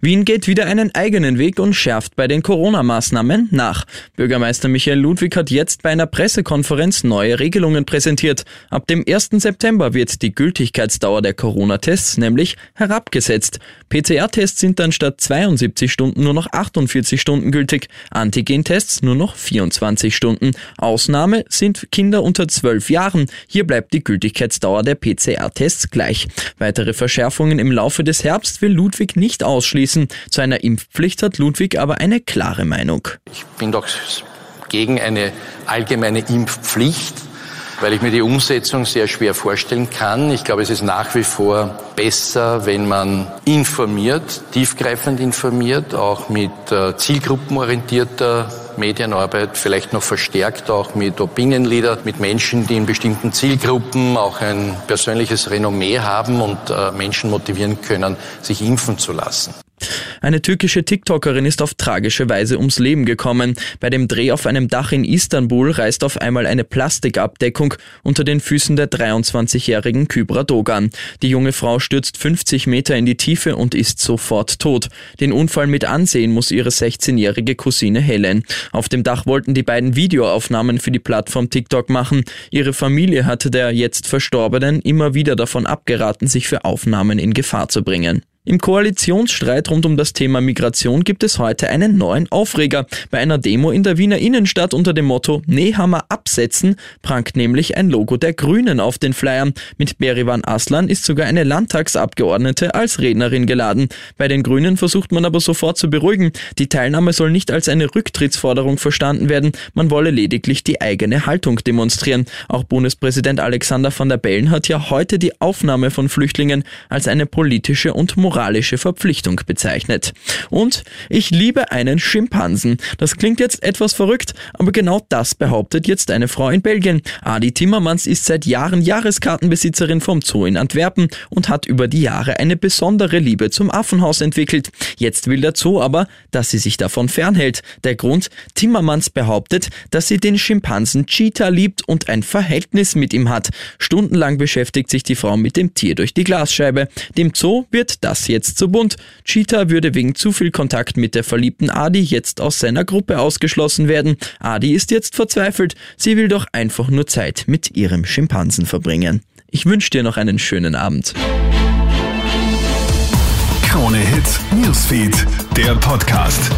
Wien geht wieder einen eigenen Weg und schärft bei den Corona-Maßnahmen nach. Bürgermeister Michael Ludwig hat jetzt bei einer Pressekonferenz neue Regelungen präsentiert. Ab dem 1. September wird die Gültigkeitsdauer der Corona-Tests nämlich herabgesetzt. PCR-Tests sind dann statt 72 Stunden nur noch 48 Stunden gültig, Antigen-Tests nur noch 24 Stunden. Ausnahme sind Kinder unter 12 Jahren. Hier bleibt die Gültigkeitsdauer Dauer der PCR-Tests gleich. Weitere Verschärfungen im Laufe des Herbst will Ludwig nicht ausschließen. Zu einer Impfpflicht hat Ludwig aber eine klare Meinung. Ich bin doch gegen eine allgemeine Impfpflicht weil ich mir die Umsetzung sehr schwer vorstellen kann. Ich glaube, es ist nach wie vor besser, wenn man informiert, tiefgreifend informiert, auch mit äh, zielgruppenorientierter Medienarbeit, vielleicht noch verstärkt auch mit Opinion-Leader, mit Menschen, die in bestimmten Zielgruppen auch ein persönliches Renommee haben und äh, Menschen motivieren können, sich impfen zu lassen. Eine türkische TikTokerin ist auf tragische Weise ums Leben gekommen. Bei dem Dreh auf einem Dach in Istanbul reißt auf einmal eine Plastikabdeckung unter den Füßen der 23-jährigen Kybra Dogan. Die junge Frau stürzt 50 Meter in die Tiefe und ist sofort tot. Den Unfall mit ansehen muss ihre 16-jährige Cousine Helen. Auf dem Dach wollten die beiden Videoaufnahmen für die Plattform TikTok machen. Ihre Familie hatte der jetzt Verstorbenen immer wieder davon abgeraten, sich für Aufnahmen in Gefahr zu bringen. Im Koalitionsstreit rund um das Thema Migration gibt es heute einen neuen Aufreger. Bei einer Demo in der Wiener Innenstadt unter dem Motto Nehammer absetzen prangt nämlich ein Logo der Grünen auf den Flyern. Mit Berivan Aslan ist sogar eine Landtagsabgeordnete als Rednerin geladen. Bei den Grünen versucht man aber sofort zu beruhigen. Die Teilnahme soll nicht als eine Rücktrittsforderung verstanden werden. Man wolle lediglich die eigene Haltung demonstrieren. Auch Bundespräsident Alexander van der Bellen hat ja heute die Aufnahme von Flüchtlingen als eine politische und moralische Verpflichtung bezeichnet. Und ich liebe einen Schimpansen. Das klingt jetzt etwas verrückt, aber genau das behauptet jetzt eine Frau in Belgien. Adi Timmermans ist seit Jahren Jahreskartenbesitzerin vom Zoo in Antwerpen und hat über die Jahre eine besondere Liebe zum Affenhaus entwickelt. Jetzt will der Zoo aber, dass sie sich davon fernhält. Der Grund, Timmermans behauptet, dass sie den Schimpansen Cheetah liebt und ein Verhältnis mit ihm hat. Stundenlang beschäftigt sich die Frau mit dem Tier durch die Glasscheibe. Dem Zoo wird das das jetzt zu bunt. Cheetah würde wegen zu viel Kontakt mit der verliebten Adi jetzt aus seiner Gruppe ausgeschlossen werden. Adi ist jetzt verzweifelt. Sie will doch einfach nur Zeit mit ihrem Schimpansen verbringen. Ich wünsche dir noch einen schönen Abend. Krone Hits, Newsfeed, der Podcast.